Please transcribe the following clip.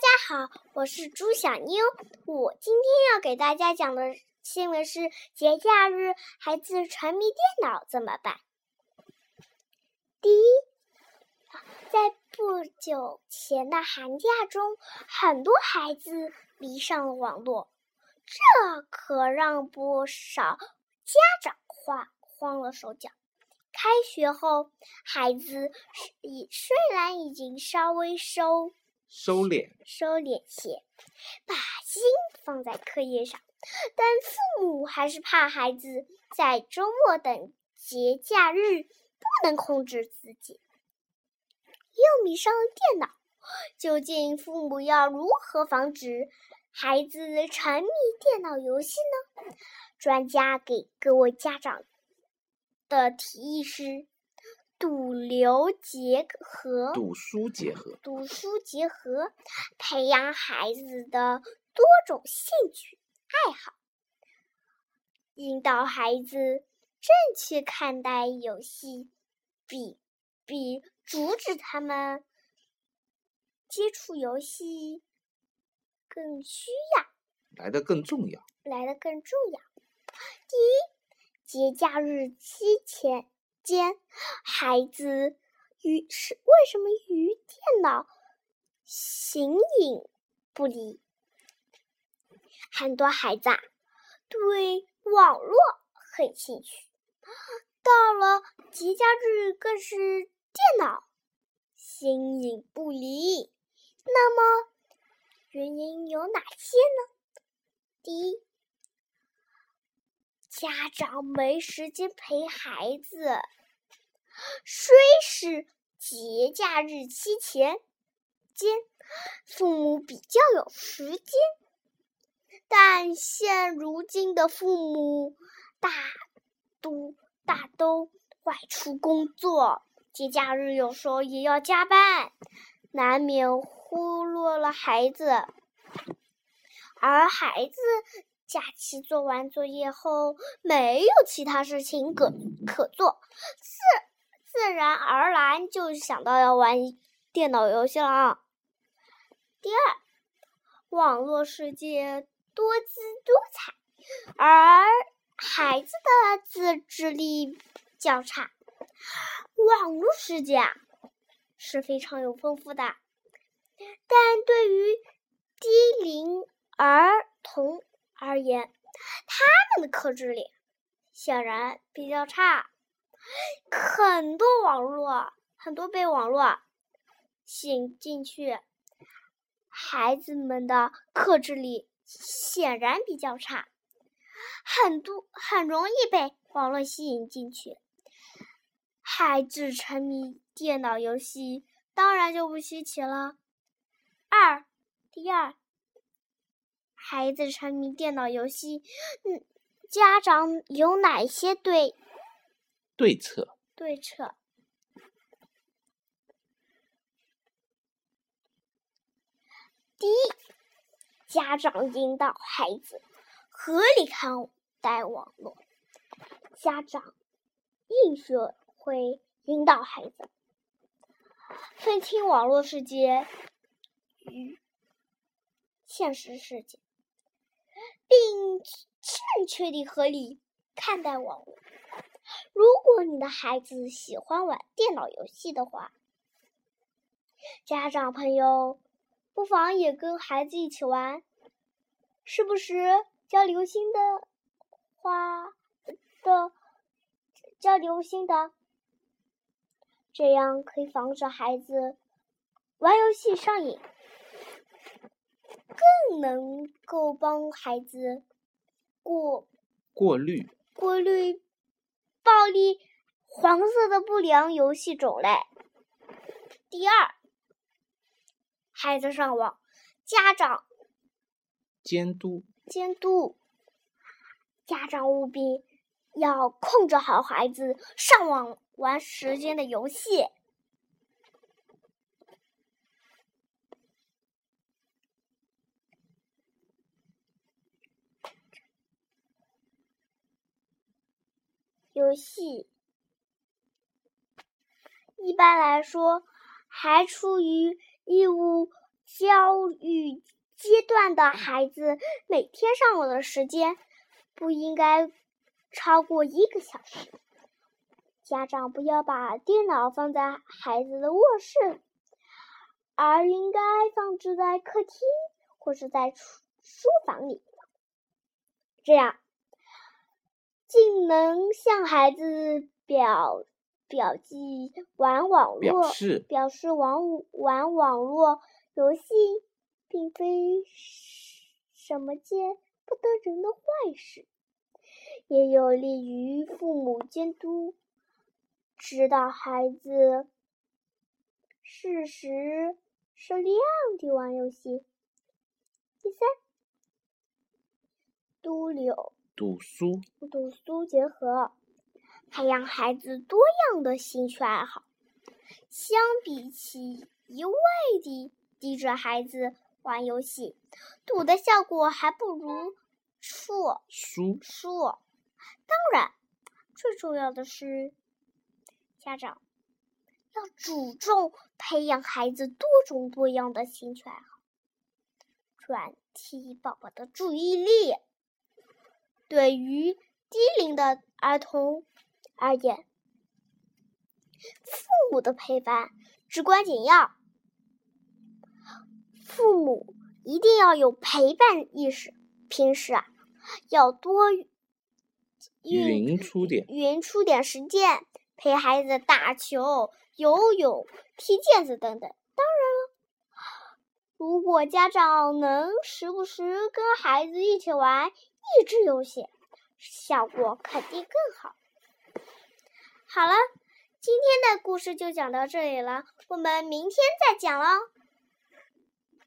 大家好，我是朱小妞。我今天要给大家讲的新闻是：节假日孩子沉迷电脑怎么办？第一，在不久前的寒假中，很多孩子迷上了网络，这可让不少家长慌慌了手脚。开学后，孩子已虽然已经稍微收。收敛，收敛些，把心放在课业上，但父母还是怕孩子在周末等节假日不能控制自己，又迷上了电脑。究竟父母要如何防止孩子沉迷电脑游戏呢？专家给各位家长的提议是。赌流结合，赌书结合，赌书结合，培养孩子的多种兴趣爱好，引导孩子正确看待游戏，比比阻止他们接触游戏更需要，来的更重要，来的更重要。第一，节假日期前。间，孩子与是为什么与电脑形影不离？很多孩子啊，对网络很兴趣，到了节假日更是电脑形影不离。那么原因有哪些呢？第一。家长没时间陪孩子，虽是节假日期前间，父母比较有时间，但现如今的父母大都大都外出工作，节假日有时候也要加班，难免忽略了孩子，而孩子。假期做完作业后，没有其他事情可可做，自自然而然就想到要玩电脑游戏了啊。第二，网络世界多姿多彩，而孩子的自制力较差。网络世界啊是非常有丰富的，但对于低龄儿童。而言，他们的克制力显然比较差。很多网络，很多被网络吸引进去，孩子们的克制力显然比较差，很多很容易被网络吸引进去。孩子沉迷电脑游戏，当然就不稀奇了。二，第二。孩子沉迷电脑游戏，嗯，家长有哪些对对策？对策。第一，家长引导孩子合理看待网络。家长应学会引导孩子分清网络世界与现实世界。并正确的合理看待网络。如果你的孩子喜欢玩电脑游戏的话，家长朋友不妨也跟孩子一起玩，时不时交流心的话的交流心的，这样可以防止孩子玩游戏上瘾。更能够帮孩子过过滤过滤暴力黄色的不良游戏种类。第二，孩子上网，家长监督监督，家长务必要控制好孩子上网玩时间的游戏。游戏一般来说还处于义务教育阶段的孩子每天上网的时间不应该超过一个小时。家长不要把电脑放在孩子的卧室，而应该放置在客厅或是在书房里，这样既能向孩子表表记玩网络，表示表示玩玩网络游戏并非什么件不得人的坏事，也有利于父母监督。指导孩子适时适量地玩游戏。第三，都柳读书读书结合，培养孩子多样的兴趣爱好。相比起一味地逼着孩子玩游戏，赌的效果还不如说书说。当然，最重要的是。家长要注重培养孩子多种多样的兴趣爱好，转移宝宝的注意力。对于低龄的儿童而言，父母的陪伴至关紧要。父母一定要有陪伴意识，平时啊要多匀出点匀出点时间。陪孩子打球、游泳、踢毽子等等。如果家长能时不时跟孩子一起玩益智游戏，效果肯定更好。好了，今天的故事就讲到这里了，我们明天再讲喽。